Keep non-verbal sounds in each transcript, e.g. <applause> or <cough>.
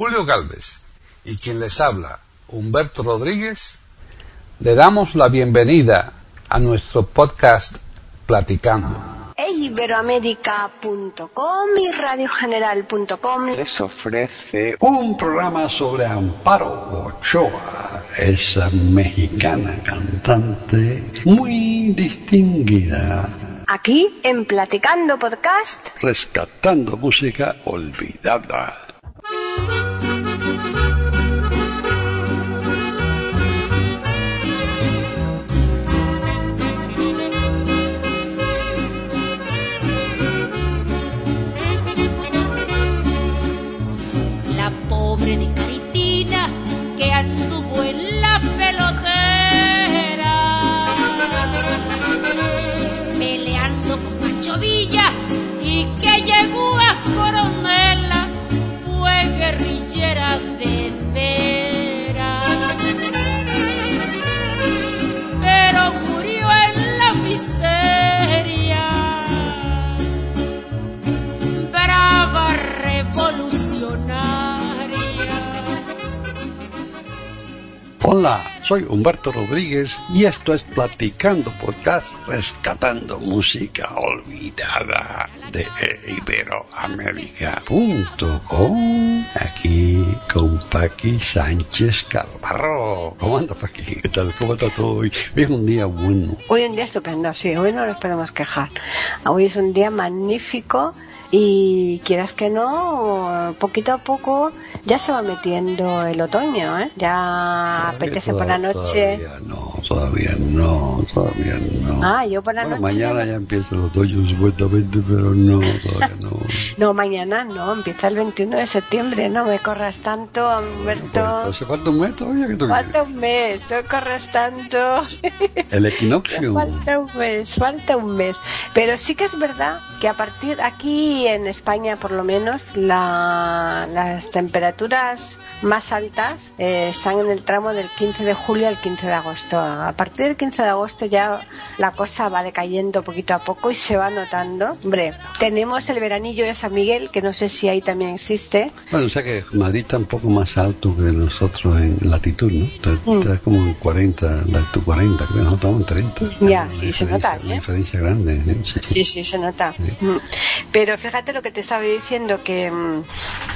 Julio Galvez y quien les habla, Humberto Rodríguez, le damos la bienvenida a nuestro podcast Platicando. Iberoamérica.com y radiogeneral.com les ofrece un programa sobre Amparo Ochoa, esa mexicana cantante muy distinguida, aquí en Platicando Podcast. rescatando música olvidada. Que llegó a coronela fue guerrillera de veras. Pero murió en la miseria. Brava revolucionaria. Hola, soy Humberto Rodríguez y esto es Platicando Podcast, rescatando música olvidada de Iberoamérica.com. Aquí con Paqui Sánchez Calvarro. ¿Cómo anda Paqui? ¿Qué tal? ¿Cómo está todo hoy? Hoy es un día bueno. Hoy un día estupendo, sí, hoy no nos podemos quejar. Hoy es un día magnífico y quieras que no, poquito a poco ya se va metiendo el otoño, ¿eh? Ya apetece por la noche. Todavía no, todavía no, todavía no. Ah, yo por la Bueno, noche. mañana ya empieza el otoño supuestamente, pero no, todavía no. <laughs> No, mañana no, empieza el 21 de septiembre, no me corras tanto, Humberto. ¿Hace falta un mes todavía que Falta un mes, no corras tanto. <laughs> El equinoccio. Falta un mes, falta un mes. Pero sí que es verdad que a partir aquí en España, por lo menos, la- las temperaturas más altas eh, están en el tramo del 15 de julio al 15 de agosto. A partir del 15 de agosto ya la cosa va decayendo poquito a poco y se va notando. Hombre, tenemos el veranillo de San Miguel, que no sé si ahí también existe. Bueno, o sea que Madrid está un poco más alto que nosotros en latitud, ¿no? Está, está como en 40, latitud 40, creo, nosotros estamos en 30. Ya, Una sí, se nota, Una ¿eh? diferencia grande, ¿eh? Sí, sí. Sí, sí, se nota. Mm. Pero fíjate lo que te estaba diciendo, que, mm,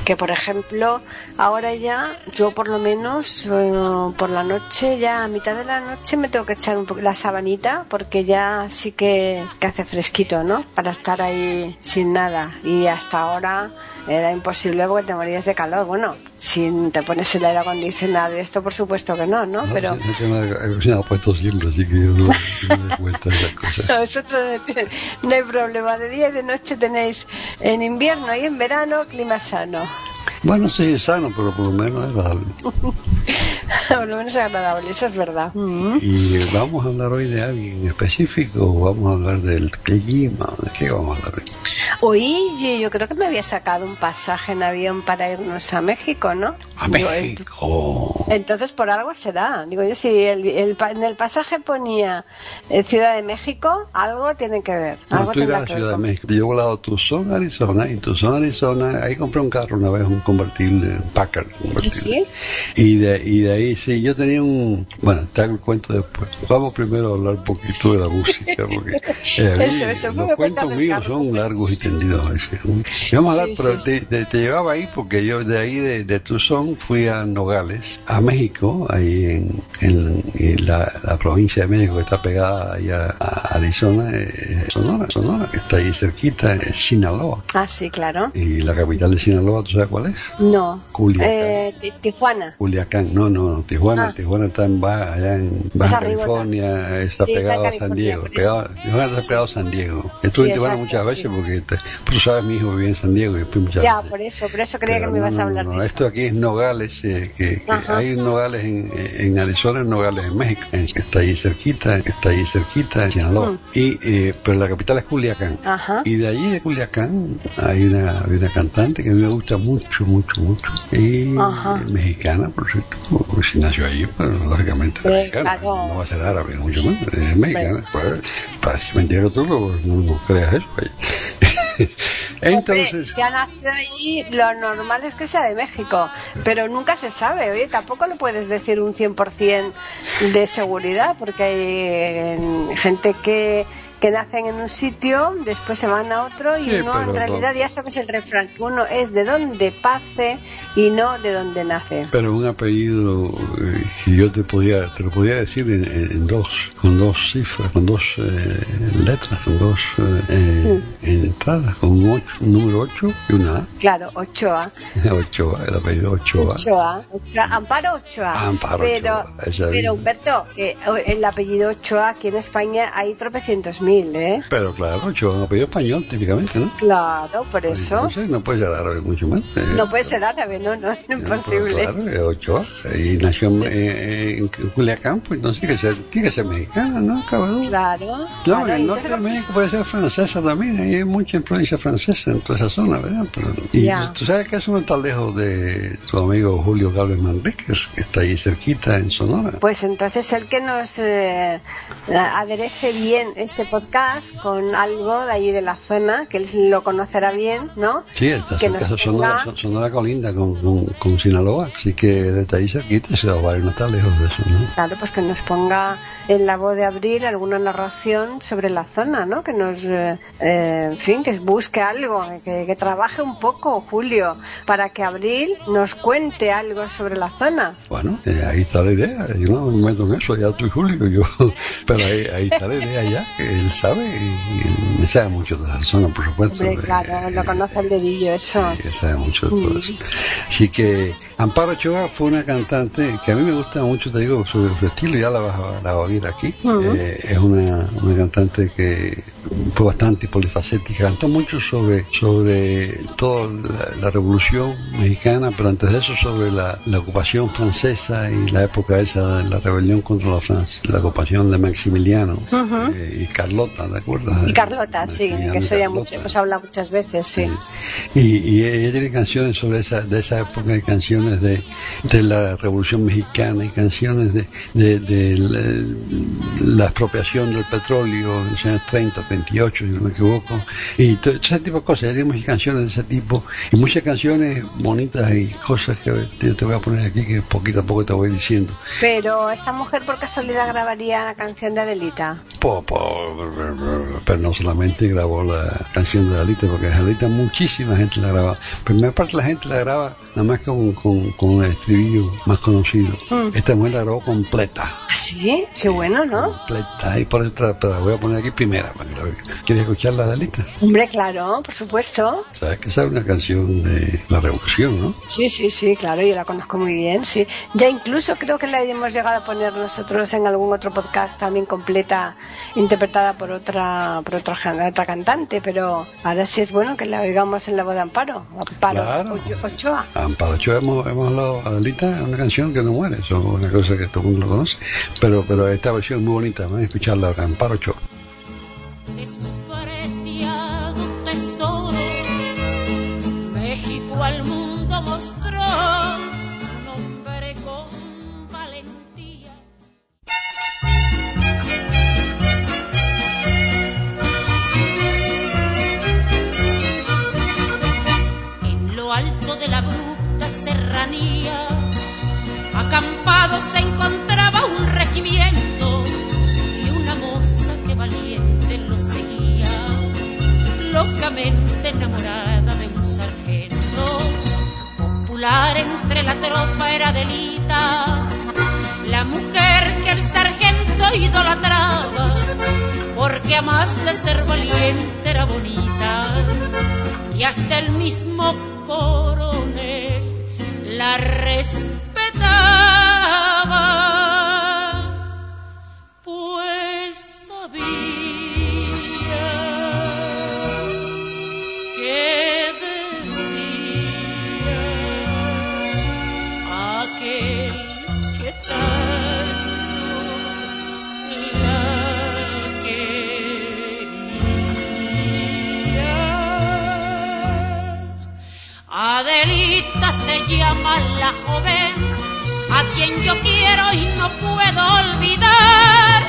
que por ejemplo, ahora ya, yo por lo menos, eh, por la noche, ya a mitad de la noche me tengo que echar un poco la sabanita, porque ya sí que, que hace fresquito, ¿no? Para estar ahí sin nada. Y hasta ahora era imposible porque te morías de calor. Bueno, si te pones el aire acondicionado y esto, por supuesto que no, ¿no? No, Pero... sí, sí, me he cocinado puesto siempre, así que yo no, no me doy cuenta de esas <laughs> cosas. Nosotros no, hay problema. De día y de noche tenéis en invierno y en verano clima sano. Bueno, sí, es sano, pero por lo menos es agradable. <laughs> Por lo menos agradable, eso es verdad. Mm. Y vamos a hablar hoy de alguien específico, o vamos a hablar del clima, ¿de qué vamos a hablar hoy? Hoy yo, creo que me había sacado un pasaje en avión para irnos a México, ¿no? A Digo, México. Entonces por algo será. Digo yo, si el, el pa- en el pasaje ponía eh, Ciudad de México, algo tiene que ver. No, algo tú ibas tendrá ver Ciudad de México. Yo he volado a Tucson, Arizona, y Tucson, Arizona, ahí compré un carro una vez, un convertible, un Packard. convertible. ¿Sí? Y de, y de ahí, sí, yo tenía un... Bueno, te hago el cuento después. Vamos primero a hablar un poquito de la música, porque <laughs> eh, Eso, eso, los cuentos míos son largos y tendidos a veces. A hablar, Sí, pero sí, te, te- llevaba ahí porque yo de ahí, de, de Tucson, fui a Nogales, a México, ahí en, en- en la, la provincia de México que está pegada a, Arizona, eh, Sonora, Sonora, que está ahí cerquita, es Sinaloa. Ah, sí, claro. Y la capital de Sinaloa, ¿tú sabes cuál es? No. Culiacán. Eh, Ti- Tijuana. Culiacán, no, no, Tijuana, Ah. Tijuana está en Baja, allá en Baja California, está Sí, está pegado a San Diego, pegado, Tijuana está pegado a San Diego. Estuve Sí, en Tijuana muchas veces sí. porque, pues, tú sabes, mi hijo vivía en San Diego y fui muchas Ya, veces. por eso, por eso creía Pero que me no, ibas a hablar no, de eso. Esto aquí es Nogales, eh, que, hay Nogales en, en Arizona, Nogales en México, está ahí cerquita, está ahí cerquita, en Sinaloa. Mm. Y, eh, pero la capital es Culiacán. Ajá. Y de allí de Culiacán hay una, hay una cantante que a mí me gusta mucho, mucho, mucho. Y Ajá. mexicana, por cierto. Pues si nació allí, pero lógicamente mexicana. claro. No va a ser árabe, mucho menos. Es mexicana. Pues, para si me entiendes tú, pues, no, no creas eso. Entonces, Hombre, si ha nacido allí, lo normal es que sea de México, pero nunca se sabe, oye, tampoco lo puedes decir un 100% de seguridad, porque hay gente que, que nacen en un sitio, después se van a otro y Sí, uno pero en realidad ya sabes el refrán, que uno es de donde pase y no de donde nace. pero un apellido eh, que yo te podía, te lo podía decir en, en- dos, con dos cifras, con dos eh, letras, con dos eh, eh, entradas, con un, ocho, un número 8 y una A. Claro, Ochoa. <laughs> Ochoa, el apellido Ochoa. Ochoa, Ochoa, Amparo Ochoa. Amparo pero, pero. Humberto, que el apellido Ochoa aquí en España hay tropecientos mil, ¿eh? Pero claro, es un apellido español típicamente, ¿no? Claro, por eso. Entonces no puede ser árabe mucho más. eh. No puede ser árabe, no, no, es imposible. Claro, Ochoa. Y nació en, eh, en Culiacán, pues entonces tiene que ser, tiene que ser mexicana, ¿no, cabrón? Claro. No, claro, en el norte de México puede ser francesa también, hay mucha influencia francesa en toda esa zona, ¿verdad? Pero, y tú sabes que eso no está lejos de tu amigo Julio Gálvez Manríquez, que está ahí cerquita en Sonora. Pues entonces el que nos eh, aderece bien este podcast con algo de allí de la zona, que él lo conocerá bien, ¿no? Sí, está que cerca, Sonora, Sonora colinda con, con, con Sinaloa, así que desde ahí cerquita va a no está lejos de eso, ¿no? Claro, pues que nos ponga en la voz de abril alguna narración sobre la zona, ¿no? Que nos, eh, eh, en fin, que busque algo, que, que trabaje un poco, Julio, para que abril nos cuente algo sobre la zona. Bueno, eh, ahí está la idea. Yo no me meto en eso, ya tú y Julio, yo. <laughs> Pero ahí, ahí está la idea ya, que él sabe y, y sabe mucho de la zona, por supuesto. Hombre, eh, claro, lo conoce el dedillo, eso. Sabe mucho de todo eso. Así que Amparo Ochoa fue una cantante que a mí me gusta mucho, te digo, su, su estilo, ya la vas, a, la vas a oír aquí. Eh, es una, una cantante que fue bastante polifacética, cantó mucho sobre, sobre toda la, la revolución mexicana, pero antes de eso sobre la, la ocupación francesa y la época esa de la rebelión contra la Francia, la ocupación de Maximiliano eh, y Carlota, ¿te acuerdas? Y Carlota, sí, que y eso ya Carlota. mucho, hemos hablado muchas veces, sí. Y, y ella tiene canciones sobre esa, de esa época, y canciones de, de la Revolución Mexicana y canciones de, de, de la, la expropiación del petróleo en los años 30, 38, si no me equivoco, y todo ese tipo de cosas. Muchas canciones de ese tipo y muchas canciones bonitas y cosas que te, te voy a poner aquí que poquito a poco te voy diciendo. Pero esta mujer por casualidad grabaría la canción de Adelita. Po- po- pero no solamente grabó la canción de Dalita, porque Dalita muchísima gente la graba. Primera parte la gente la graba nada más con, con, con el estribillo más conocido. Mm. Esta mujer la grabó completa. ¿Ah, sí? Qué bueno, ¿no? Completa. Y por eso la- voy a poner aquí primera. para que. ¿Quieres escuchar la Dalita? Hombre, claro, por supuesto. Sabes que esa es una canción de la revolución, ¿no? Sí, sí, sí, claro, yo la conozco muy bien, sí. Ya incluso creo que la hemos llegado a poner nosotros en algún otro podcast también completa, interpretada por otra por otra, otra cantante, pero ahora sí es bueno que la oigamos en la voz de Amparo. Amparo Claro. Ochoa. Amparo Ochoa hemos, hemos hablado, Adelita es una canción que no muere, es una cosa que todo el mundo conoce, pero, pero esta versión es muy bonita, van a escucharla ahora, Amparo Ochoa. Despreciado tesoro. México al mundo mostró un hombre con valentía. En lo alto de la bruta serranía, acampado se encontraba un regimiento enamorada de un sargento. Popular entre la tropa era delita, la mujer que el sargento idolatraba, porque a más de ser valiente era bonita, y hasta el mismo coronel la respetaba, llama la joven a quien yo quiero y no puedo olvidar.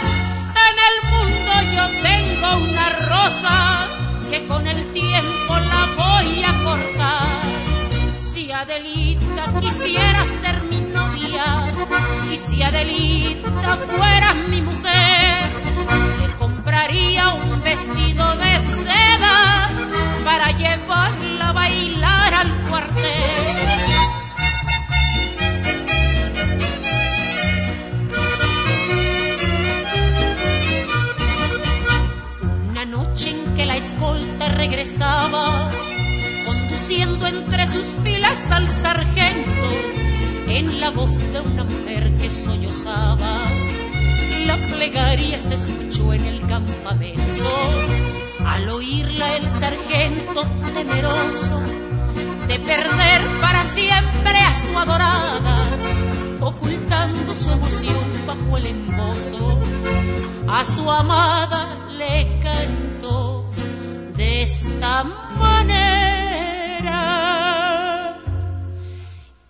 En el mundo yo tengo una rosa que con el tiempo la voy a cortar. Si Adelita quisiera ser mi novia y si Adelita fuera mi mujer, le compraría un vestido de seda para llevarla a bailar al cuartel. Escolta regresaba, conduciendo entre sus filas al sargento, en la voz de una mujer que sollozaba, la plegaria se escuchó en el campamento. Al oírla el sargento temeroso de perder para siempre a su adorada, ocultando su emoción bajo el embozo, a su amada le cantó de esta manera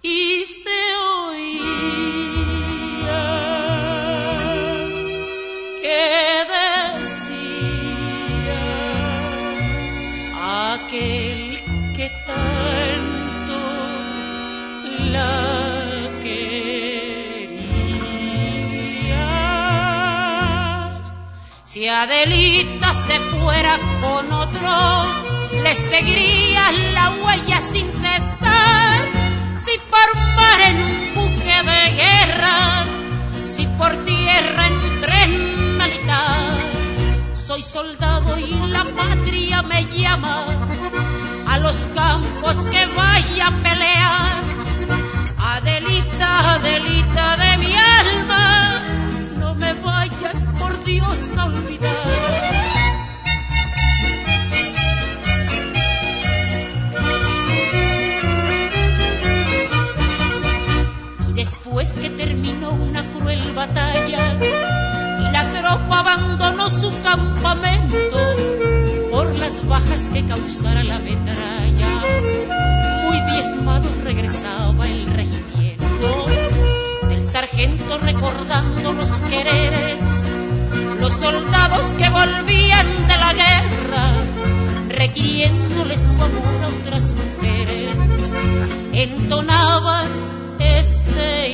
y se oía que decía aquel que tanto la quería. Si Adelita se fuera otro, le seguiría la huella sin cesar. Si por mar en un buque de guerra, si por tierra en tren militar, soy soldado y la patria me llama a los campos que vaya a pelear. Adelita, Adelita de mi alma, no me vayas por Dios a olvidar. Terminó una cruel batalla. Y la tropa abandonó su campamento por las bajas que causara la metralla, muy diezmado regresaba el regimiento del sargento recordando los quereres, los soldados que volvían de la guerra, requiriéndole su amor a otras mujeres, entonaban este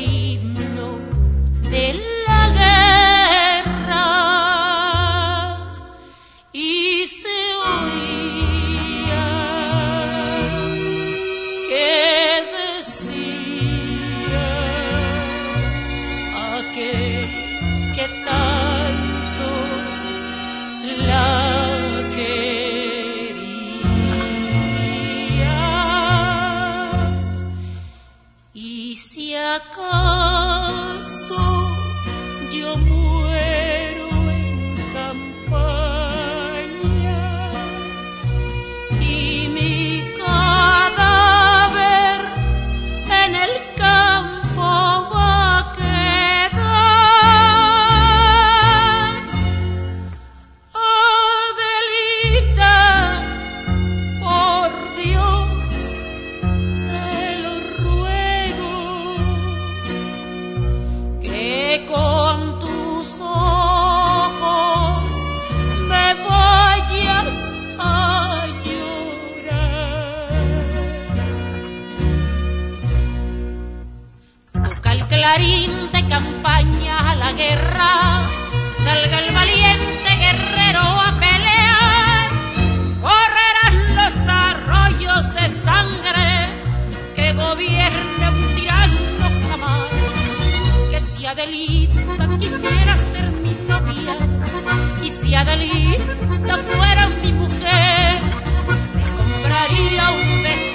de gobierne un tirano jamás. Que si Adelita quisiera ser mi novia y si Adelita fuera mi mujer, le compraría un vestido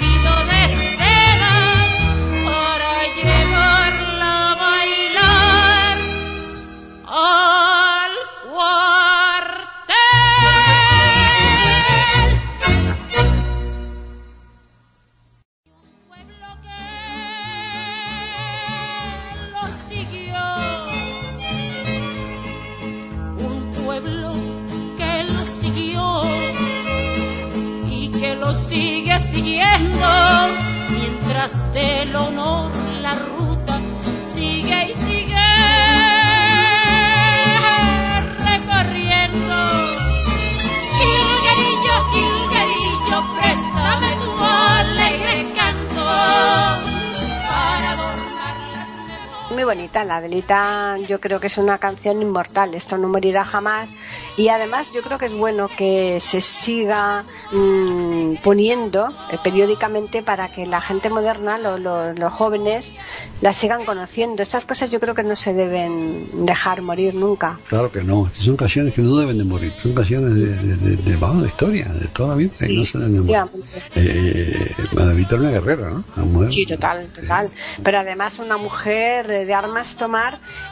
Adelita yo creo que es una canción inmortal. Esto no morirá jamás. Y además yo creo que es bueno que se siga mm, poniendo eh, periódicamente para que la gente moderna, los jóvenes, la sigan conociendo. Estas cosas yo creo que no se deben dejar morir nunca. Claro que no. Son canciones que no deben de morir. Son canciones de, de, de, historia, de toda la vida. y no se deben de morir. Eh, Adelita una guerrera, ¿no? Sí, total, total. Pero además una mujer de armas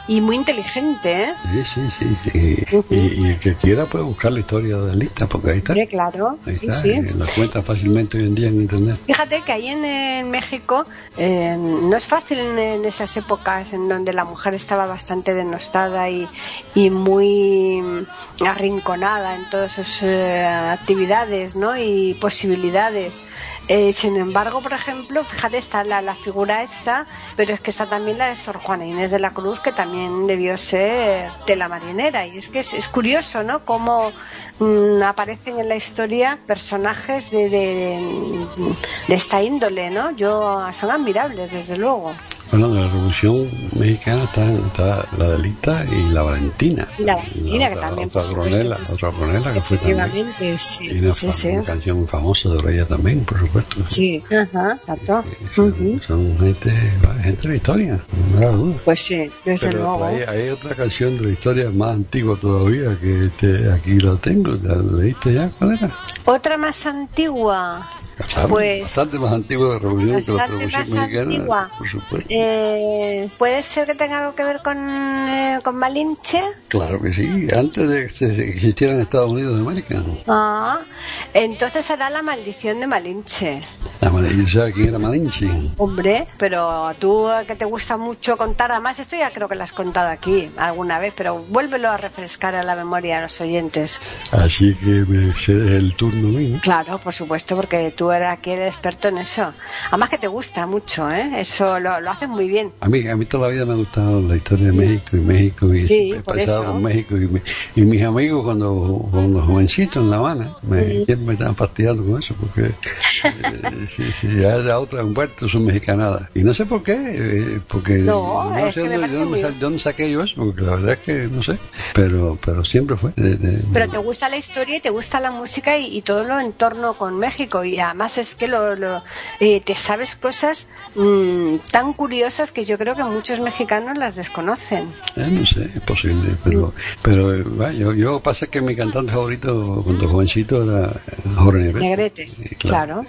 y muy inteligente, ¿eh? Sí, sí, sí. y, el que quiera puede buscar la historia de Adelita, porque ahí está. Sí, claro. Ahí está, sí, sí. la cuenta fácilmente hoy en día en Internet. Fíjate que ahí en, México eh, no es fácil en, esas épocas en donde la mujer estaba bastante denostada y, y muy arrinconada en todas sus eh, actividades ¿no? y posibilidades. Eh, sin embargo, por ejemplo, fíjate, está la, la, figura esta, pero es que está también la de Sor Juana Inés de la Cruz, que también debió ser de la marinera. Y es que es, curioso, ¿no? Cómo mm, aparecen en la historia personajes de, de, de, esta índole, ¿no? Yo, son admirables, desde luego. Bueno, de la Revolución Mexicana está, la Delita y la Valentina. Y la Valentina, que también. Otra coronela, otra coronela que fue también. sí. Y una, sí, sí. una canción muy famosa de ella también, por supuesto. Sí, ajá, exacto. Son, son gente, gente de la historia, no me duda. Pues sí, desde Pero luego. Hay, hay, otra canción de la historia más antigua todavía que este, aquí la tengo. ¿La leíste ya? ¿Cuál era? Otra más antigua. Claro, pues, bastante más antigua de la revolución que la revolución mexicana, por supuesto. Eh, ¿Puede ser que tenga algo que ver con, eh, con Malinche? Claro que sí, antes de que se- existiera en Estados Unidos de América. Ah, entonces será la maldición de Malinche. La ¿sabes quién era Malinche? Hombre, pero tú que te gusta mucho contar, además esto ya creo que lo has contado aquí alguna vez, pero vuélvelo a refrescar a la memoria a los oyentes. Así que me cedes el turno a mí, ¿no? Claro, por supuesto, porque tú eres aquí el experto en eso. Además que te gusta mucho, ¿eh? Eso lo, lo haces muy bien. A mí, a mí toda la vida me ha gustado la historia de México y México y Sí, he pasado con México y, y mis amigos cuando, cuando jovencitos en La Habana me, siempre me estaban fastidiando con eso porque eh, <laughs> sí, sí, ya era otra Humberto son mexicanadas y no sé por qué eh, porque No, es sé de, dónde, muy sal- de dónde saqué yo eso porque la verdad es que no sé pero pero siempre fue de- de- Pero te gusta la historia y te gusta la música y, y todo lo en torno con México. Y además es que lo, lo- eh, te sabes cosas mm, tan curiosas que yo creo que muchos mexicanos las desconocen. Eh, no sé, es posible, pero, pero eh, yo, yo pasa que mi cantante favorito cuando jovencito era Jorge Negrete. Negrete, Y claro.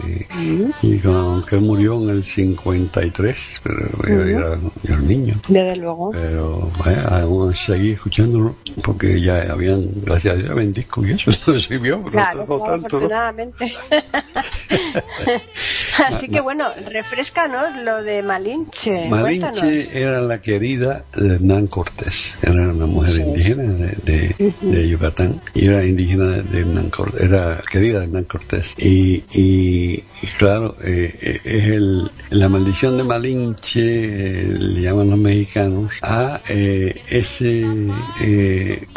Y, y con, que él murió en el 53, pero yo, era, yo era niño. Desde luego. Pero aún seguí escuchándolo porque ya habían, gracias a Dios, habían y eso <laughs> no sirvió, pero Claro, no claro, tanto. ¿no? <laughs> <laughs> Así que bueno, refrescanos lo de Malinche. Cuéntanos. Malinche era la querida de Hernán Cortés, era una mujer indígena de, de- de Yucatán y era indígena de Hernán Cortés, era querida de Hernán Cortés. Y, y- y claro, eh, eh, es el, la maldición de Malinche, eh, le llaman los mexicanos, a eh, ese,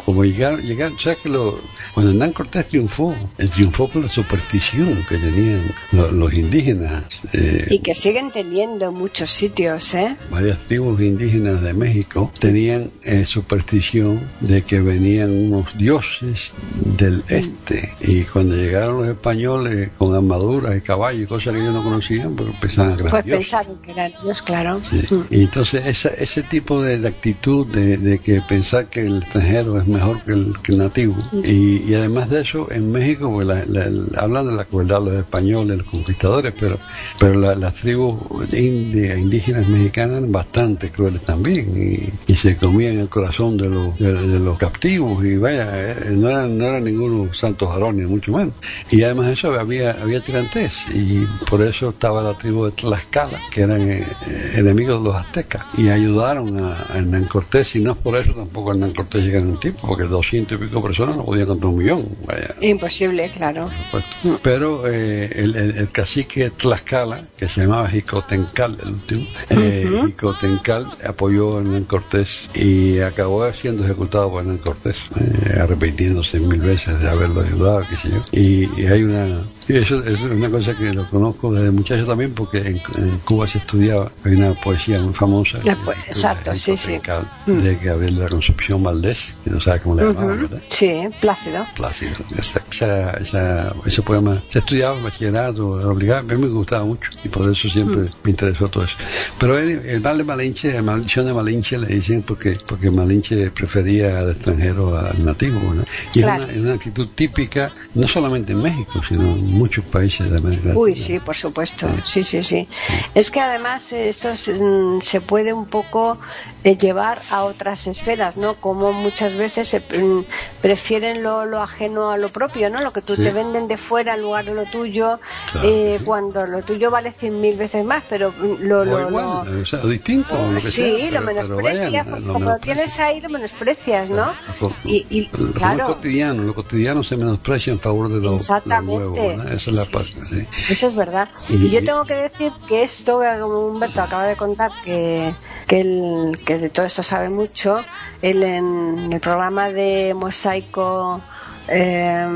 como llegar, llegar, sea que lo, cuando Hernán Cortés triunfó, él triunfó por la superstición que tenían lo- los indígenas. eh, Y que siguen teniendo en muchos sitios, ¿eh? varias tribus indígenas de México tenían eh, superstición de que venían unos dioses del este y cuando llegaron los españoles con armaduras y caballos y cosas que ellos no conocían pues pensaban que eran Pues dioses. pensaron que eran Dios, claro. Sí. Y entonces esa, ese tipo de, de actitud de, de que pensar que el extranjero es mejor que el, que el nativo y, y además de eso en México pues, la- la- la- hablan de la crueldad de los españoles, los conquistadores, pero pero la- las tribus indígenas mexicanas eran bastante crueles también y, y se comían el corazón de los, de, de los captivos y vaya, eh, no eran, no eran ningunos santos varones, mucho menos. Y además de eso había, había tirantes y por eso estaba la tribu de Tlaxcala, que eran eh, enemigos de los aztecas y ayudaron a, a Hernán Cortés y no es por eso tampoco Hernán Cortés llega un tiempo, porque 200 y pico personas no podían contra un millón. Vaya. Imposible, claro. Por supuesto. Pero eh, el, el- el cacique Tlaxcala, que se llamaba Jicotencal, el último, eh, Jicotencal apoyó a Hernán Cortés y acabó siendo ejecutado por Hernán Cortés, eh, arrepintiéndose mil veces de haberlo ayudado, qué sé yo. Y, y hay una Y eso es una cosa que lo conozco desde muchacho también, porque en, en Cuba se estudiaba, hay una poesía muy famosa. La po- exacto, sí, sí. De Gabriel de la Concepción Valdés, que no sabe cómo le llamaban, Ujú. ¿verdad? Sí, plácido. Plácido. Esa, esa, esa- ese poema se estudiaba en bachillerato, era obligado, a mí me gustaba mucho y por eso siempre me interesó todo eso. Pero el, el mal de Malinche, la maldición de Malinche le dicen porque, porque Malinche prefería al extranjero al nativo, ¿no? Y Claro. es una, una actitud típica, no solamente en México, sino en muchos países de América Latina. Uy, sí, por supuesto. Sí, sí, sí. Es que además eh, esto se, mm, se puede un poco eh, llevar a otras esferas, ¿no? Como muchas veces se mm, prefieren lo, lo ajeno a lo propio, ¿no? Lo que tú Sí. te venden de fuera en lugar de lo tuyo, Claro eh, sí. cuando lo tuyo vale cien mil veces más, pero mm, lo, O lo, igual, lo- o sea, distinto, o lo que sí, sea, lo pero- menosprecias, como lo tienes ahí, lo menosprecias, ¿no? Y, y lo- lo claro, cotidiano, lo cotidiano se menosprecia en favor de lo, Exactamente. Esa Sí, es la sí, parte, sí, sí. Eso es verdad. Y- Y yo tengo que decir que esto, que como Humberto acaba de contar, que, que, él, que de todo esto sabe mucho, él en el programa de Mosaico eh,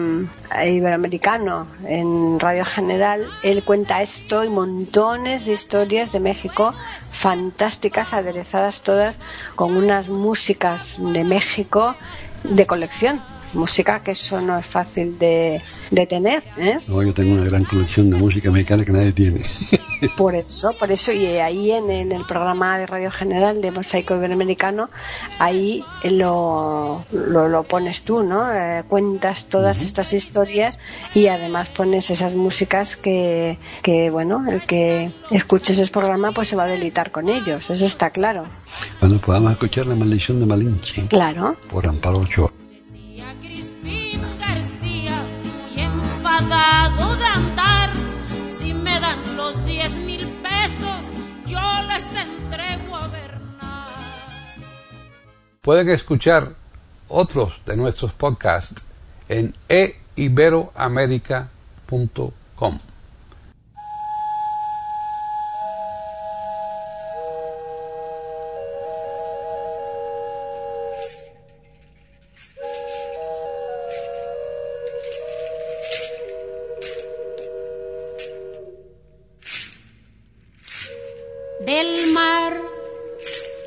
Iberoamericano en Radio General, él cuenta esto y montones de historias de México fantásticas, aderezadas todas con unas músicas de México de colección. Música que eso no es fácil de, de tener, ¿eh? No, yo tengo una gran colección de música mexicana que nadie tiene. <laughs> Por eso, por eso, y ahí en, en el programa de Radio General de Mosaico Iberoamericano, ahí lo, lo, lo pones tú, ¿no? Eh, cuentas todas estas historias y además pones esas músicas que, que, bueno, el que escuche ese programa pues se va a delitar con ellos, eso está claro. Bueno, podamos escuchar La maldición de Malinche Claro. por Amparo Ochoa. Enfadado de andar. Si me dan los diez mil pesos, yo les entrego a Bernal. Pueden escuchar otros de nuestros podcasts en eiberoamerica.com.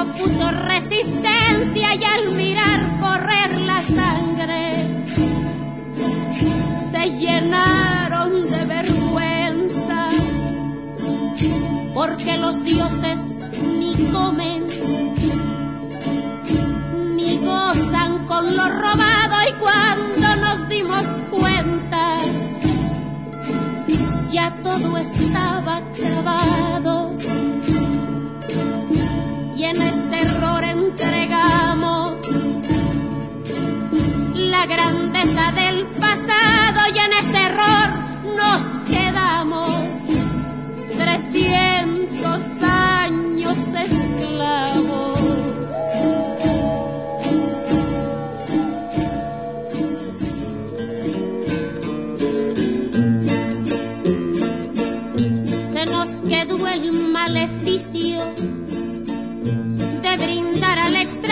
les opuso resistencia y al mirar correr la sangre se llenaron de vergüenza porque los dioses ni comen ni gozan con lo robado y cuando nos dimos cuenta ya todo estaba acabado en ese error entregamos la grandeza del pasado y en ese error nos quedamos. Trescientos años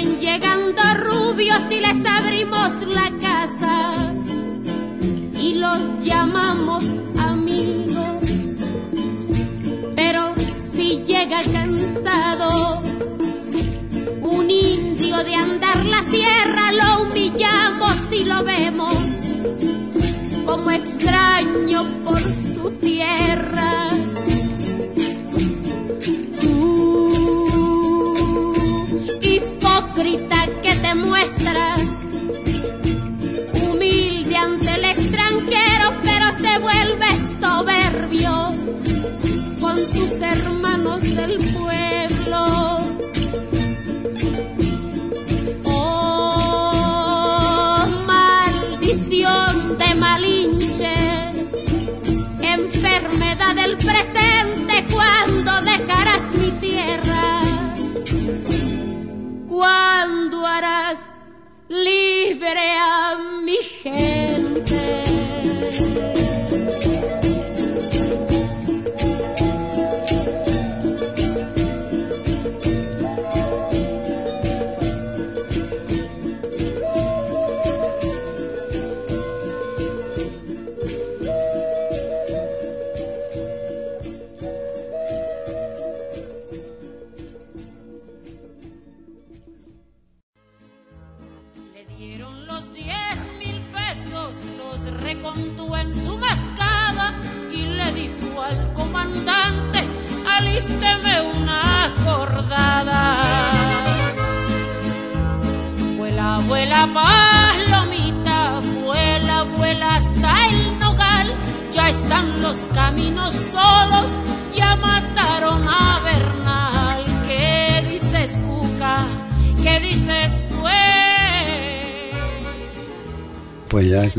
siguen llegando rubios y les abrimos la casa y los llamamos amigos. Pero si llega cansado un indio de andar la sierra, lo humillamos y lo vemos como extraño por su tierra. Presente, cuando dejarás mi tierra? ¿Cuándo harás libre a mi gente?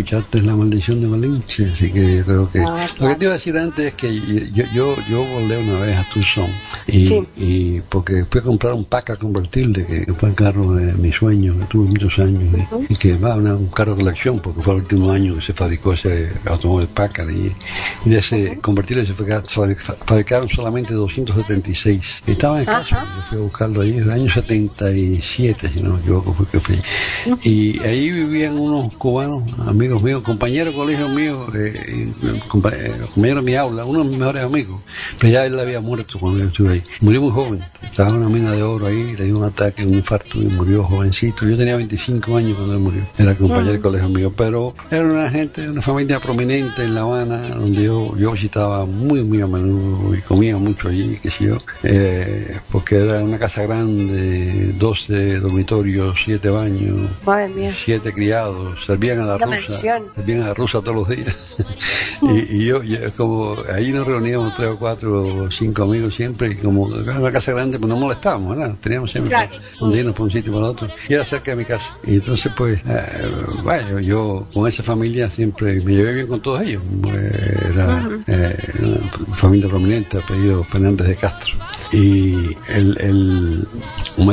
Escuchaste la maldición de Malinche, así que creo que... Ah, Lo claro. que te iba a decir antes es que yo, yo, yo volé una vez a Tucson y, Sí. y porque fui a comprar un Packard convertible que fue el carro de mi sueño, que tuve muchos años y, y que va una- un carro de colección porque fue el último año que se fabricó ese automóvil Packard y, y de ese convertible se fabrica- fabrica- fabricaron solamente 276 y estaba en casa, yo fui a buscarlo ahí en el año 77 si no me equivoco fue que fui. Y ahí vivían unos cubanos, amigos míos, compañeros colegio míos, eh, eh, compañeros de mi aula, uno de mis mejores amigos. Pero ya él había muerto cuando yo estuve ahí. Murió muy joven, estaba en una mina de oro ahí, le dio un ataque, un infarto y murió jovencito. Yo tenía 25 años cuando él murió. Era compañero de colegio mío, pero era una gente, una familia prominente en La Habana, donde yo, yo visitaba muy, muy a menudo y comía mucho allí, qué sé yo, eh, porque era una casa grande, 12 dormitorios, 7 baños, Madre mía. siete criados, servían a la Una rusa, mansión. servían a la rusa todos los días. <laughs> y, y yo, yo como ahí nos reuníamos tres o cuatro o cinco amigos siempre, y como era una casa grande, pues no molestábamos, ¿verdad? Teníamos siempre Claro. donde irnos por un sitio para otro. Y era cerca de mi casa. Y entonces, pues, eh, vaya, yo con esa familia siempre me llevé bien con todos ellos. Pues, era eh, una familia prominente, apellido Fernández de Castro. Y el, el,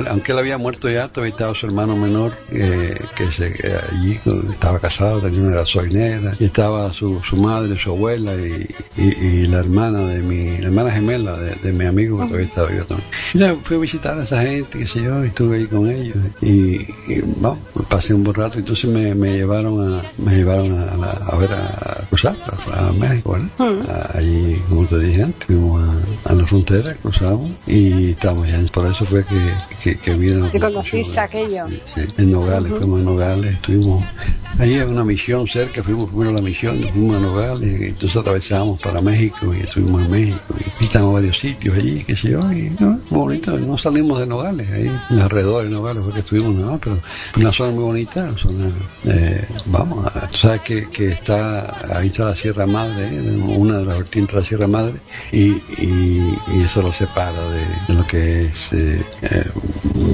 aunque él había muerto ya, todavía estaba su hermano menor, eh, que se, que allí estaba casado, tenía una gasolinera, y estaba su, su madre, su abuela y, y, y la hermana de mi, la hermana gemela de, de mi amigo que todavía estaba vivo también. Y ya fui a visitar a esa gente, qué sé yo, y estuve ahí con ellos, y, y bueno, pasé un buen rato, entonces me, me llevaron a, me llevaron a, la- a ver a, a cruzar a, a México, ¿verdad? A- allí, como te dije antes, fuimos a, a la frontera, cruzamos, y estamos ya, por eso fue que, que, que vino. Conociste aquello. Sí, en Nogales, fuimos a Nogales, estuvimos ahí en una misión cerca, fuimos primero a la misión, fuimos a Nogales, y entonces atravesamos para México y estuvimos en México y visitamos varios sitios allí, qué sé yo, y ¿no? bonito, no salimos de Nogales, ahí en alrededor de Nogales porque estuvimos, no, pero una zona muy bonita, zona, eh, vamos, tú sabes que, que está, ahí está la Sierra Madre, eh, una de las vertientes de la Sierra Madre, y, y, y eso lo separa de, lo que es, eh, eh,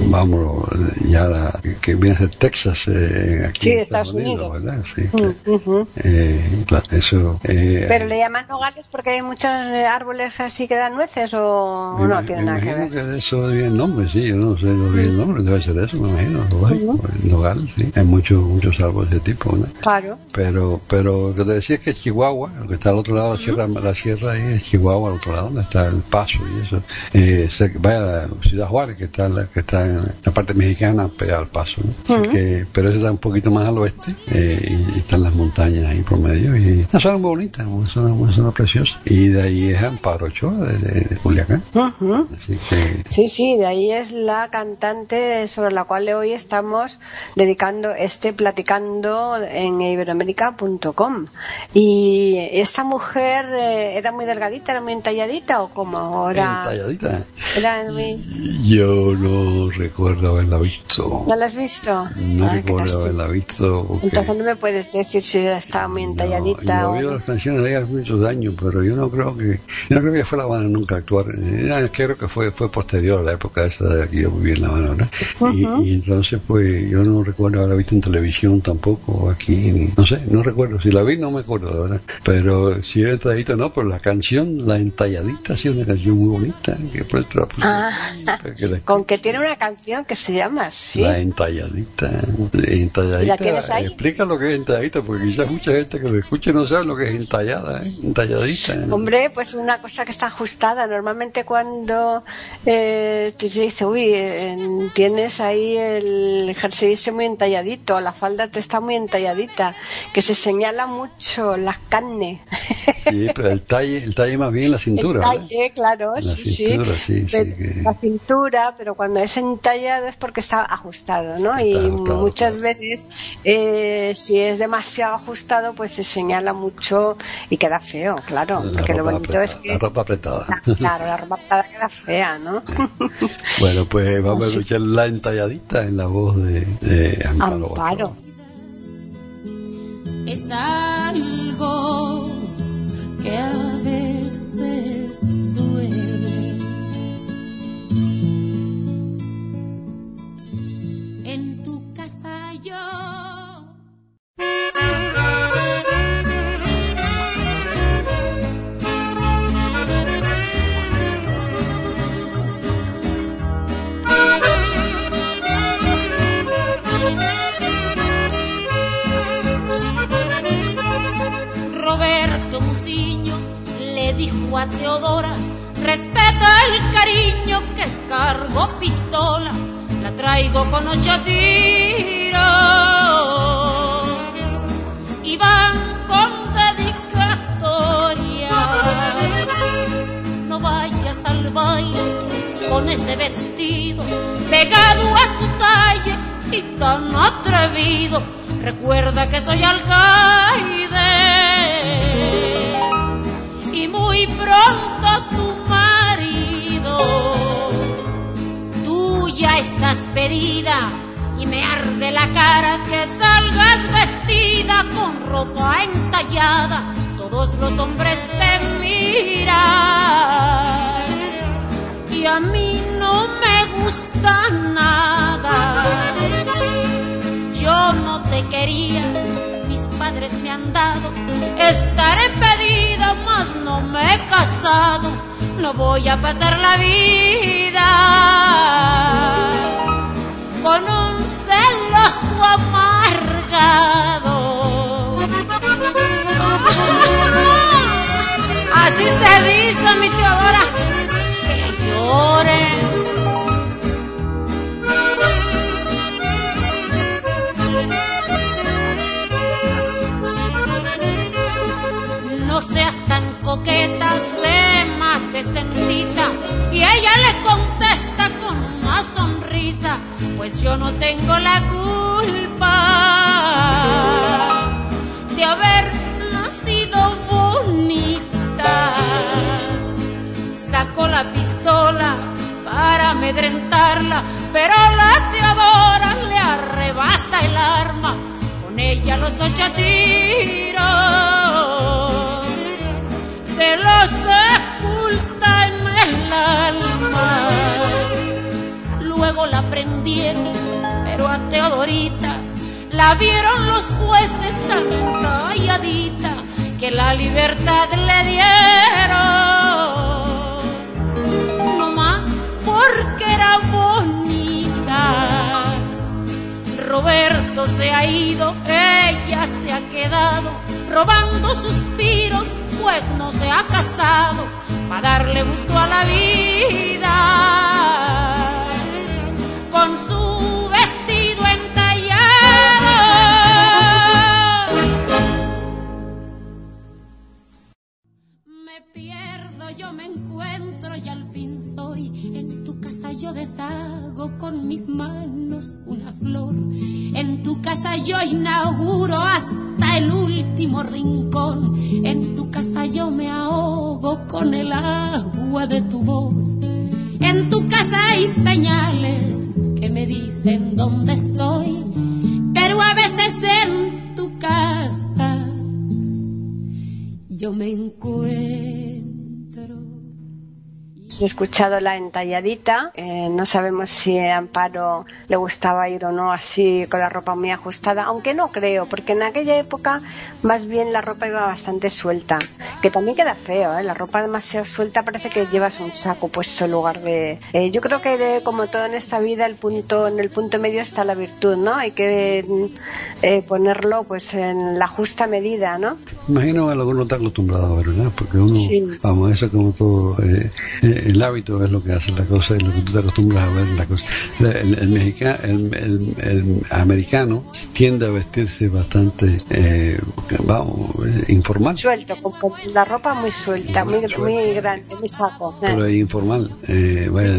vamos, ya la, que viene a ser Texas, eh, aquí Sí, en Estados Unidos. ¿verdad? Sí, Mm, claro. ujú. Eh, claro, eso. eh, Pero le llaman nogales porque hay muchos eh, árboles así que dan nueces o me no tiene nada que ver. de eso debe el nombre, sí, yo no sé lo que el nombre, debe ser eso, me imagino, lógico, el nogal, sí, hay muchos, muchos árboles de ese tipo, ¿no? Claro. Pero, pero lo que te decía es que Chihuahua, que está al otro lado de la sierra, la sierra ahí es Chihuahua, al otro lado, donde está el paso y eso. Eh, vaya a Ciudad Juárez, que está, la- que está en, la parte mexicana pega al paso. ¿no? Así que, pero ese está un poquito más al oeste eh, y están las montañas ahí por medio. Y una zona muy bonita, una zona, una zona preciosa. Y de ahí es Amparo Ochoa, de, de, de Culiacán. Ujú. Así que Sí, sí, de ahí es la cantante sobre la cual hoy estamos dedicando este platicando en iberoamérica.com. Y esta mujer eh, era muy delgadita, era muy entalladita o como era, entalladita. era muy... Yo no recuerdo haberla visto. ¿No la has visto? No qué recuerdo haberla visto. porque- Entonces no me puedes decir si estaba muy entalladita No, o yo las canciones de ella hace muchos años, pero yo no creo que yo no creo que fue La Habana nunca a actuar. Eh, creo que fue fue posterior a la época esa de que yo viví en La Habana, ¿verdad? y, y entonces pues yo no recuerdo haberla visto en televisión tampoco aquí, no sé, no recuerdo. Si la vi no me acuerdo, la verdad. Pero si era entalladita no, pero la canción, la entalladita, ha sido una canción muy bonita, que por puse Ah, que la <laughs> con que tiene una canción que se llama así. La entalladita. Entalladita. ¿Y la tienes ahí? Explica lo que es entalladita, porque quizás mucha gente que lo escuche no sabe lo que es entallada, ¿eh? Entalladita. Hombre, pues una cosa que está ajustada. Normalmente cuando eh, te se dice, uy, eh, tienes ahí el jersey muy entalladito, la falda te está muy entalladita, que se señala mucho la carne. Sí, pero el talle, el talle más bien la cintura. el ¿verdad? talle, claro, La sí, cintura, sí. sí, sí, que- La cintura, pero cuando es entallado es porque está ajustado, ¿no? y Claro, claro, muchas claro. veces, eh, si es demasiado ajustado, pues se señala mucho y queda feo, claro. La porque lo ropa bonito es apretada, que La ropa apretada. la- claro, la ropa apretada queda fea, ¿no? <laughs> bueno, pues vamos a escuchar la entalladita en la voz de, de Amparo. Amparo. es algo que a veces duele. Roberto Musiño le dijo a Teodora, respeta el cariño que cargo pistola, traigo con ocho tiros y van con dedicatoria. No vayas al baile con ese vestido pegado a tu talle y tan atrevido. Recuerda que soy alcaide y muy pronto estás pedida y me arde la cara que salgas vestida con ropa entallada. Todos los hombres te miran y a mí no me gusta nada. Yo no te quería, mis padres me han dado. Estaré pedida, mas no me he casado. No voy a pasar la vida con un celoso amargado. Así se dice, mi Teodora, que llore. Coqueta, sé más decentita. Y ella le contesta con una sonrisa, pues yo no tengo la culpa de haber nacido bonita. Sacó la pistola para amedrentarla, pero la Teodora le arrebata el arma, con ella los ocho tiros se los sepulta en el alma. Luego la prendieron, pero a Teodorita la vieron los jueces tan calladita que la libertad le dieron. No más porque era bonita. Roberto se ha ido, ella se ha quedado robando suspiros, pues no se ha casado para darle gusto a la vida. con su vestido entallado. Me pierdo, yo me encuentro y al fin soy. En tu casa yo deshago con mis manos una flor. En tu casa yo inauguro hasta el último En tu casa yo me ahogo con el agua de tu voz. En tu casa hay señales que me dicen dónde estoy, pero a veces en tu casa yo me encuentro. He escuchado la entalladita, eh, no sabemos si a Amparo le gustaba ir o no así con la ropa muy ajustada, aunque no creo, porque en aquella época más bien la ropa iba bastante suelta, que también queda feo, ¿eh? la ropa demasiado suelta parece que llevas un saco puesto en lugar de... eh, yo creo que como todo en esta vida, el punto en el punto medio está la virtud, ¿no? Hay que eh, ponerlo pues en la justa medida, ¿no? Imagino que uno está acostumbrado, ¿verdad? Porque uno, Sí. vamos, eso como todo, eh, eh, el hábito es lo que hace la cosa y lo que tú te acostumbras a ver la cosa. El, el, mexica- el, americano tiende a vestirse bastante, eh, vamos, informal. Suelto, con, la ropa muy suelta, muy, muy grande, muy saco. Pero es informal, eh, vaya,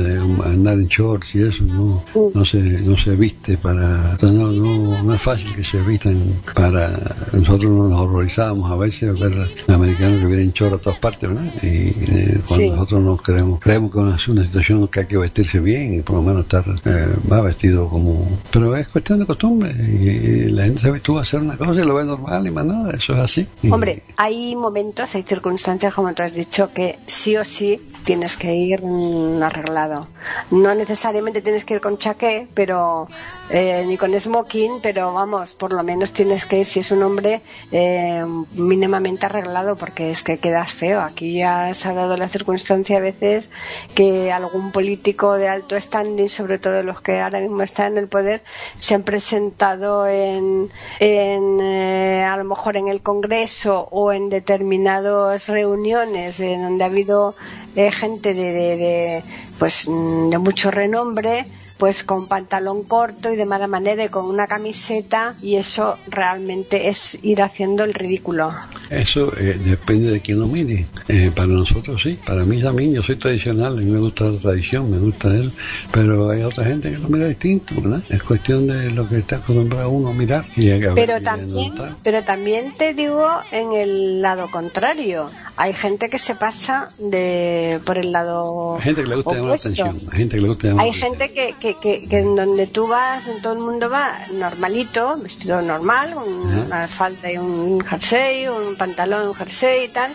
andar en shorts y eso no, no se no se viste para, no, no, no es fácil que se vistan para, nosotros nos horrorizábamos a veces ver americanos que vienen en shorts a todas partes, ¿verdad? Y eh, cuando Sí. nosotros nos creemos, que es una situación que hay que vestirse bien y por lo menos estar eh, va vestido como, pero es cuestión de costumbre y, la gente se habitúa a hacer una cosa y lo ve normal y más nada, eso es así. Hombre, hay momentos, hay circunstancias, como tú has dicho, que sí o sí tienes que ir mm, arreglado. No necesariamente tienes que ir con chaqué, pero eh, ni con smoking, pero vamos, por lo menos tienes que ir, si es un hombre, eh, mínimamente arreglado, porque es que quedas feo. Aquí ya se ha dado la circunstancia a veces que algún político de alto standing, sobre todo los que ahora mismo están en el poder, se han presentado en, eh, a lo mejor en el Congreso o en determinadas reuniones en donde ha habido eh, gente de, pues de mucho renombre pues con pantalón corto y de mala manera y con una camiseta y eso realmente es ir haciendo el ridículo. Eso eh, depende de quién lo mire. Eh, para nosotros sí, para mí también, yo soy tradicional, a mí me gusta la tradición, me gusta él, pero hay otra gente que lo mira distinto, ¿verdad? Es cuestión de lo que está acostumbrado uno a mirar y a Pero también, pero también te digo en el lado contrario. Hay gente que se pasa de por el lado Hay gente que le gusta llamar la atención, hay gente que le gusta llamar Hay la gente que, que, que, que en donde tú vas, en todo el mundo va normalito, vestido normal, una falda y un jersey, un pantalón, un jersey y tal.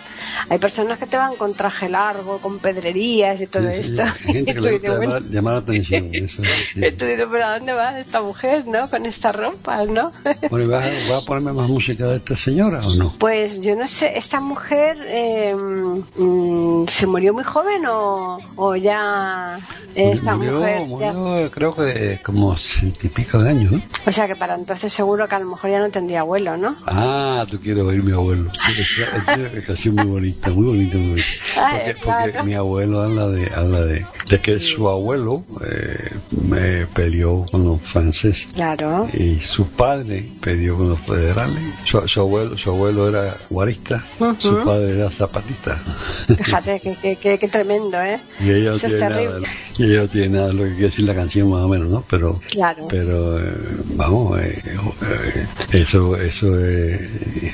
Hay personas que te van con traje largo, con pedrerías y todo Sí, sí, esto. Hay gente <laughs> Y que tú le dices, gusta bueno, llamar, llamar la atención. <laughs> Eso, sí. y tú dices, pero ¿a dónde va esta mujer, no? Con esta ropa, ¿no? <laughs> Bueno, ¿y ¿vas a, vas a ponerme más música de esta señora o no? Pues yo no sé, ¿esta mujer eh, mm, se murió muy joven o, o ya esta murió, mujer ya- creo que como sesenta y pico de años. O sea que para entonces seguro que a lo mejor ya no tendría abuelo, ¿no? Ah, tú quieres oír mi abuelo. Sí, es una- es una canción muy bonita, muy bonita, muy bonita. <laughs> Porque, porque claro. mi abuelo habla de, habla de, de que su abuelo eh, me peleó con los franceses Claro. y su padre peleó con los federales. Su, su abuelo, su abuelo era guarista, su Ujú. padre era zapatista. Fíjate, que tremendo, ¿eh? <laughs> Y ella no es tiene nada, y ella no tiene nada lo que quiere decir la canción más o menos, ¿no? Pero Claro. pero eh, vamos, eh, eh, eso eso es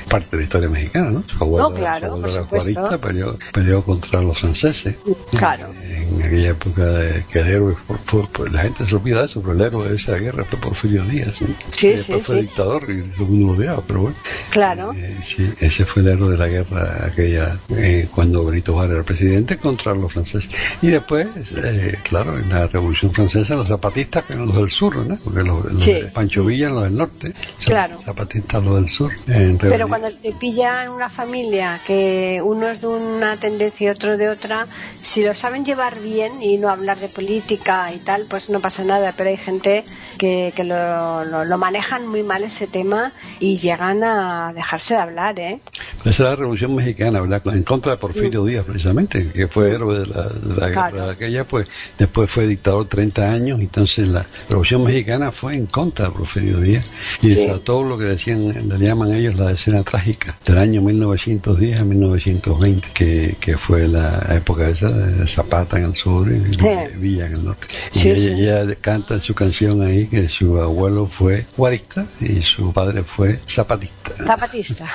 parte de la historia mexicana, ¿no? Su abuelo, No, claro, su por supuesto. peleó, peleó contra los franceses. Claro. En aquella época de que el héroe fue, fue- fue- la gente se olvida de eso, pero el héroe de esa guerra fue Porfirio Díaz. Sí, Y después sí, fue sí. dictador y todo el mundo lo odiaba, pero bueno. Claro. Eh, sí, ese fue el héroe de la guerra aquella eh, cuando Benito Juárez era presidente contra los franceses. Y después, eh, claro, en la Revolución Francesa los zapatistas que los del sur, ¿no? Porque los, los Sí. de Pancho Villa los del norte, Claro. zapatistas los del sur. Pero cuando te pilla en una familia que uno es de una tendencia y otro de otra, si lo saben llevar bien y no hablar de política y tal, pues no pasa nada. Pero hay gente que, que lo, lo, lo manejan muy mal ese tema y llegan a dejarse de hablar, ¿eh? Esa es la Revolución Mexicana, ¿verdad? En contra de Porfirio Díaz, precisamente, que fue héroe de la, de la Claro. guerra de aquella, pues después fue dictador 30 años, entonces la Revolución Mexicana fue en contra de Porfirio Díaz y Sí. desató lo que decían, le llaman ellos la escena trágica del año 1910 a 1920, que, que fue la época esa de Zapata en el sur y Villa en el norte. Y ella, sí. ella canta su canción ahí que su abuelo fue guarista y su padre fue zapatista. Zapatista.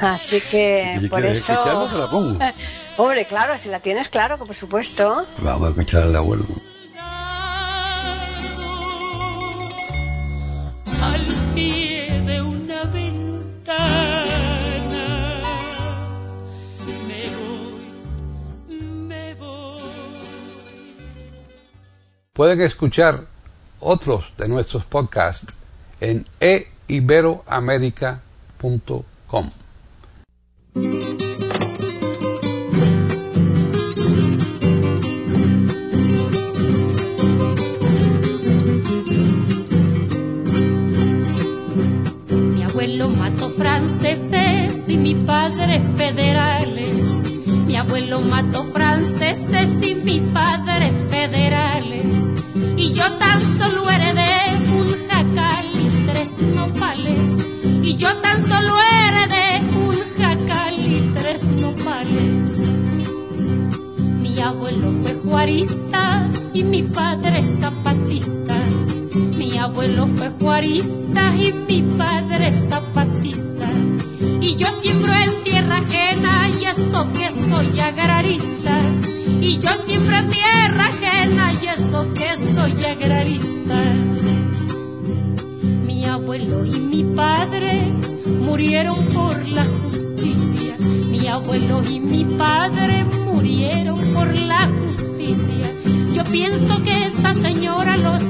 <laughs> Así que por quiero eso. pongo. <laughs> Hombre, claro, si la tienes, claro, que por supuesto. Vamos a escuchar al abuelo. De una ventana. Me voy, me voy. Pueden escuchar otros de nuestros podcasts en eiberoamerica.com. franceses y mi padre federales. Mi abuelo mató franceses y mi padre federales. Y yo tan solo heredé un jacal y tres nopales. Y yo tan solo heredé un jacal y tres nopales. Mi abuelo fue juarista y mi padre zapatista. Mi abuelo fue juarista y mi padre zapatista. Y yo siembro en tierra ajena y eso que soy agrarista. Y yo siembro en tierra ajena y eso que soy agrarista. Mi abuelo y mi padre murieron por la justicia. Mi abuelo y mi padre murieron por la justicia. Yo pienso que esta señora los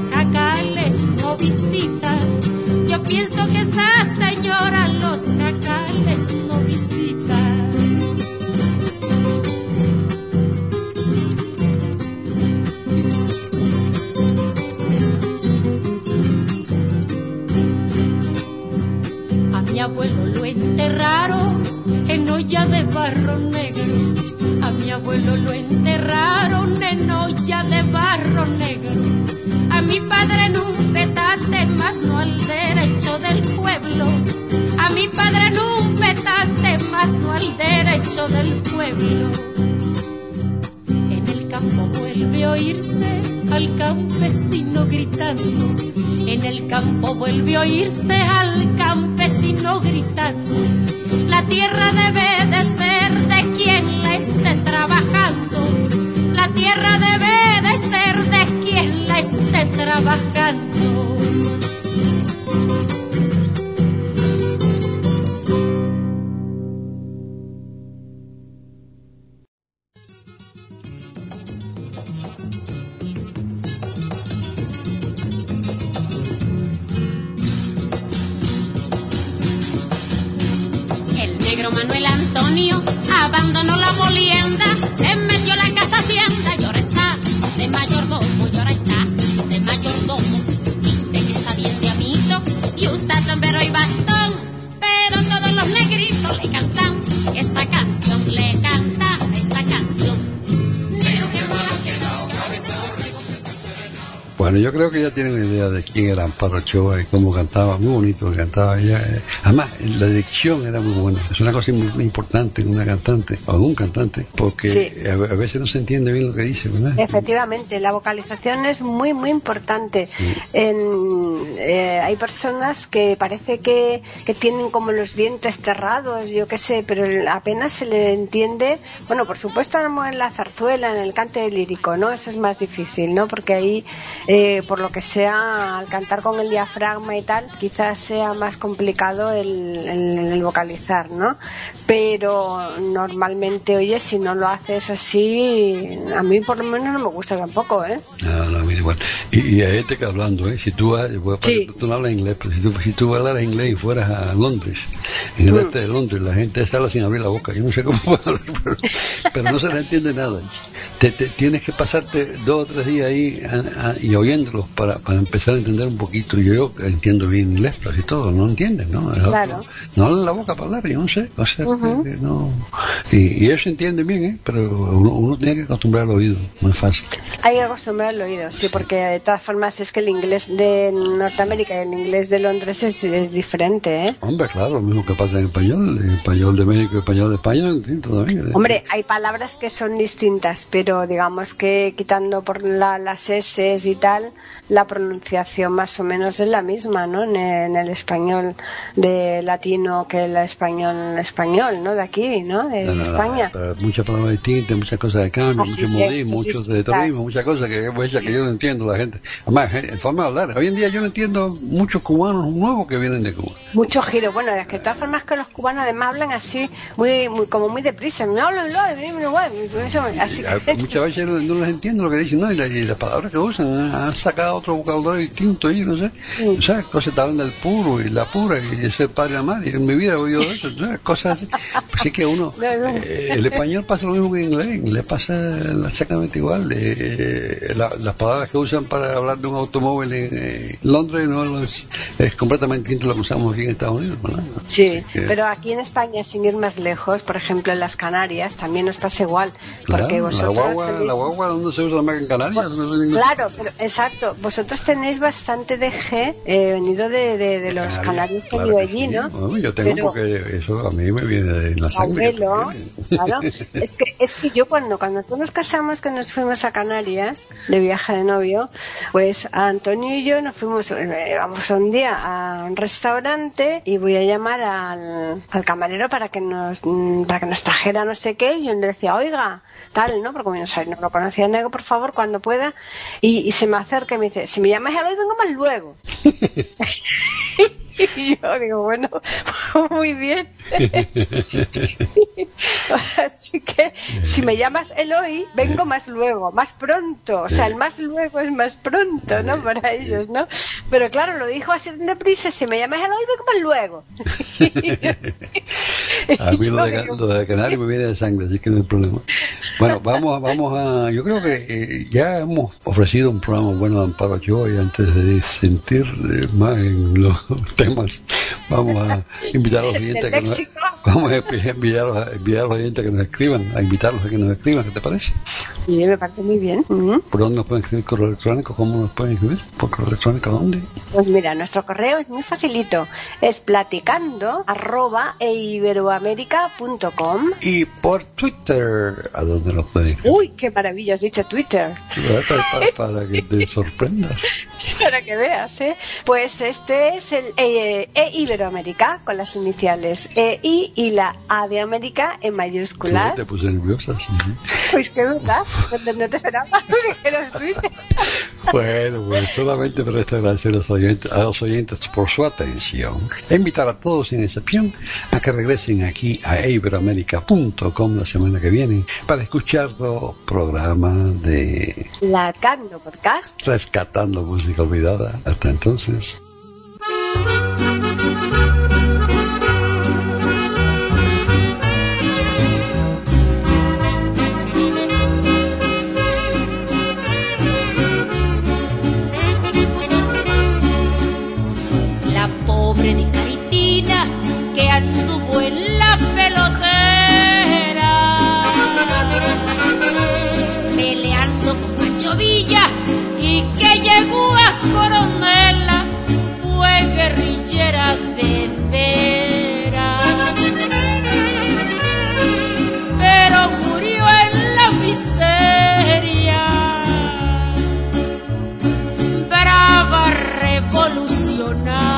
al campesino gritando. En el campo vuelve a oírse al campesino gritando. La tierra debe de ser de quien la esté trabajando. La tierra debe de ser de quien la esté trabajando. Creo que ya tienen una idea de quién era Amparo Ochoa y cómo cantaba, muy bonito cantaba ella. eh. Además, la dicción era muy buena. Es una cosa muy, importante en una cantante, o en un cantante, porque Sí. a, veces no se entiende bien lo que dice, ¿verdad? Efectivamente, la vocalización es muy, muy importante. En- eh, hay personas que parece que, que tienen como los dientes cerrados, yo qué sé, pero apenas se le entiende. Bueno, por supuesto, en la zarzuela, en el cante lírico, ¿no? Eso es más difícil, ¿no? Porque ahí, eh, por lo que sea, al cantar con el diafragma y tal, quizás sea más complicado el, el- el vocalizar, ¿no? Pero normalmente, oye, si no lo haces así, a mí por lo menos no me gusta tampoco, ¿eh? No, no, igual. Y, y a este que hablando, ¿eh? Si tú, vas- bueno, Sí. tú no hablas inglés, pero si tú, si tú hablas inglés y fueras a Londres, en el Mm. este de Londres, la gente sale sin abrir la boca. Yo no sé cómo <laughs> hablar, pero, pero no se le entiende nada. te, te- tienes que pasarte dos o tres días ahí a- a- y oyéndolos para, para empezar a entender un poquito. Yo, yo entiendo bien inglés, pero así todo, no entienden, ¿no? Claro. no hablan la boca para hablar, yo no sé. O sea, que no. Y, y ellos entienden bien, ¿eh? Pero uno, uno tiene que acostumbrar al oído, no es fácil. Hay que acostumbrar al oído, sí, porque de todas formas es que el inglés de Norteamérica y el inglés de Londres es, es diferente, ¿eh? Hombre, claro, lo mismo que pasa en español, el español de México y el español de España, es distinto también. ¿eh? Hombre, hay palabras que son distintas, pero digamos que quitando por la- las S y tal, la pronunciación más o menos es la misma, ¿no? En el, en el español de latino que el español español, ¿no? De aquí, ¿no? De No, no, no, España. pero muchas palabras distintas, muchas cosas de cambio, Ah, sí, muchos modismos, muchos de claro. muchas cosas que, pues, que yo no entiendo la gente. Además, en forma de hablar. Hoy en día yo no entiendo muchos cubanos nuevos que vienen de Cuba. Mucho giro. Bueno, es que de todas formas que los cubanos además hablan así, muy, muy como muy deprisa. No hablan, no, eso, así Ah, que... Muchas veces no, no les entiendo lo que dicen, ¿no? Y las palabras que usan, ¿eh? han sacado otro vocabulario distinto y no sé. O sea, cosas te hablan del puro y la pura y de ser padre y la madre. En mi vida he oído eso, ¿sabes? cosas así. Pues es que uno, <laughs> No, no. eh, el español pasa lo mismo que en inglés, en inglés pasa exactamente igual. Eh, la- las palabras que usan para hablar de un automóvil en eh, Londres no es, es completamente distinto a lo que usamos aquí en Estados Unidos, ¿verdad? Sí, Que- pero aquí en España, sin ir más lejos, por ejemplo en las Canarias, también nos pasa igual. Claro, porque la vosotros guagua, tenéis- la guagua, ¿dónde se usa más que en Canarias? No sé. Claro, pero exacto. Vosotros tenéis bastante de G eh, venido de, de, de los canarios que claro allí, sí. ¿no? Bueno, yo tengo Pero- porque eso a mí me viene de la sangre. Abuelo, claro. <laughs> Es que, es que yo cuando, cuando nosotros nos casamos, que nos fuimos a Canarias de viaje de novio, pues a Antonio y yo nos fuimos, eh, vamos un día a un restaurante y voy a llamar al, al camarero para que nos mm, para que nos trajera no sé qué y yo le decía, oiga, tal, ¿no? Porque no, no lo conocía, le digo, por favor, cuando pueda. Y, y se me acerca y me si me llamas a vengo más luego. <laughs> Y yo digo, bueno, <laughs> muy bien. <laughs> Así que si me llamas Eloy, vengo más luego, más pronto. O sea, el más luego es más pronto, ¿no? Para ellos, ¿no? Pero claro, lo dijo así de deprisa, si me llamas Eloy, vengo más luego. <laughs> A mí lo yo de, lo de Canarias me viene de sangre, así que no hay problema. Bueno, vamos, a- vamos a. Yo creo que eh, ya hemos ofrecido un programa bueno de Amparo Ochoa y antes de sentir eh, más en los temas, vamos a invitar a los oyentes El que nos. <laughs> vamos a enviar, a enviar a los oyentes que nos escriban, a invitarlos a que nos escriban, ¿qué te parece? Sí, me parece muy bien. Ujú. ¿Por dónde nos pueden escribir correo electrónico? ¿Cómo nos pueden escribir? ¿Por correo electrónico dónde? Pues mira, nuestro correo es muy facilito. Es platicando arroba eiberoamerica.com. Y por Twitter, ¿a dónde nos pueden escribir? Uy, qué maravilla, has dicho Twitter. Para, para- para que te <laughs> sorprendas. Para que veas, ¿eh? Pues este es el eh, E Iberoamérica con las iniciales Y la A de América en mayúsculas. Te puse nerviosa, sí. Pues que verdad, no te esperaba <laughs> que Twitter. Bueno, pues solamente me resta agradecer a los, oyentes, a los oyentes por su atención e invitar a todos sin excepción a que regresen aquí a iberoamérica.com la semana que viene para escuchar los programas de La Cando Podcast. Rescatando Música Olvidada. Hasta entonces. Que anduvo en la pelotera. Peleando con Pancho Villa y que llegó a coronela fue guerrillera de veras. Pero murió en la miseria. Brava revolucionaria,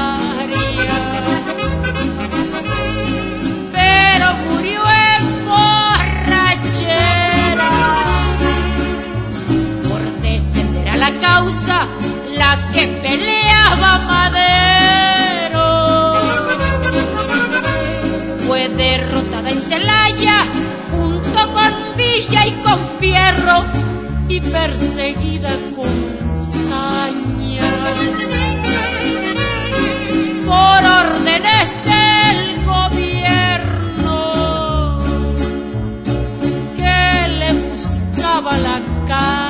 la que peleaba Madero. Fue derrotada en Celaya junto con Villa y con Fierro y perseguida con saña por órdenes del gobierno que le buscaba la de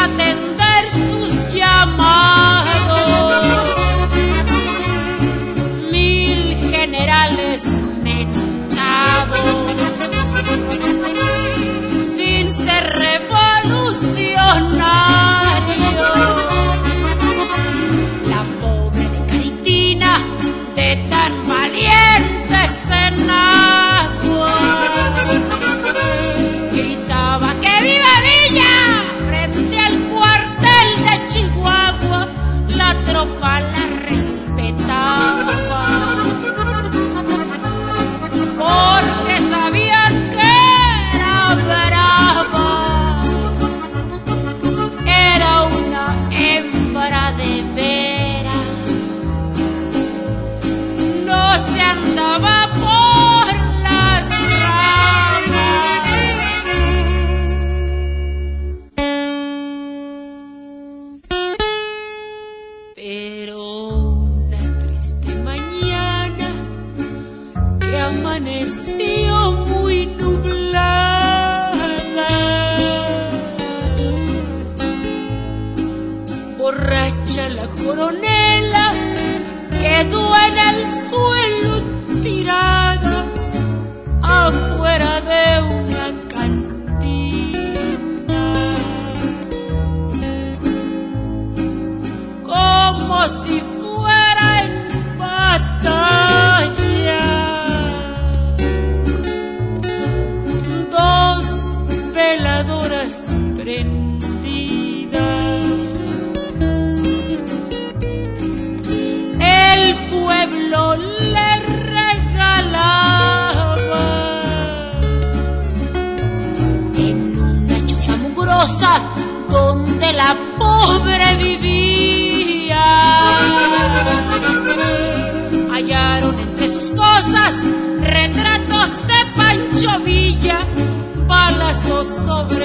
atender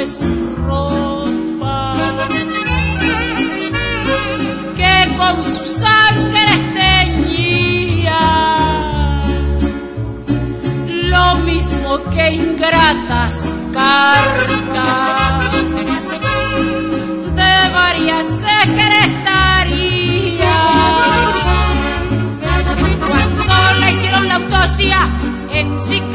su ropa, que con su sangre teñía lo mismo que ingratas cartas de varias secretarías. Cuando le hicieron la autopsia, en cicatrices